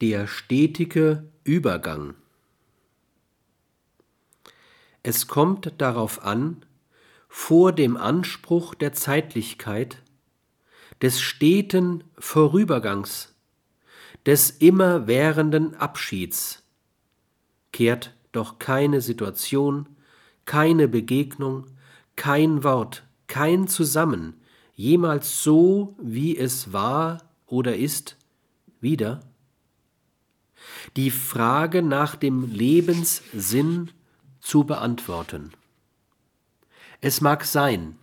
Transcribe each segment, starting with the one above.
Der stetige Übergang. Es kommt darauf an, vor dem Anspruch der Zeitlichkeit, des steten Vorübergangs, des immerwährenden Abschieds, kehrt doch keine Situation, keine Begegnung, kein Wort, kein Zusammen jemals so, wie es war oder ist, wieder? Die Frage nach dem Lebenssinn zu beantworten. Es mag sein,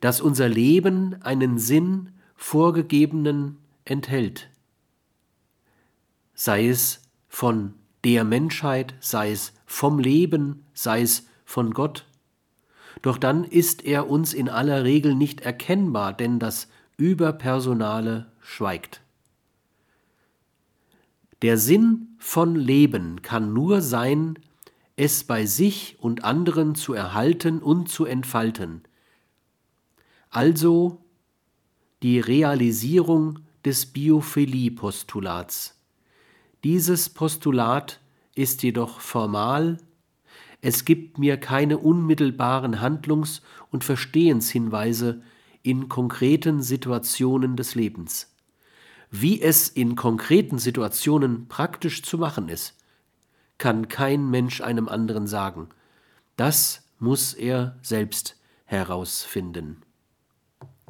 dass unser Leben einen Sinn vorgegebenen enthält, sei es von der Menschheit, sei es vom Leben, sei es von Gott. Doch dann ist er uns in aller Regel nicht erkennbar, denn das Überpersonale schweigt. Der Sinn von Leben kann nur sein, es bei sich und anderen zu erhalten und zu entfalten. Also die Realisierung des Biophilie-Postulats. Dieses Postulat ist jedoch formal, es gibt mir keine unmittelbaren Handlungs- und Verstehenshinweise in konkreten Situationen des Lebens. Wie es in konkreten Situationen praktisch zu machen ist, kann kein Mensch einem anderen sagen. Das muss er selbst herausfinden.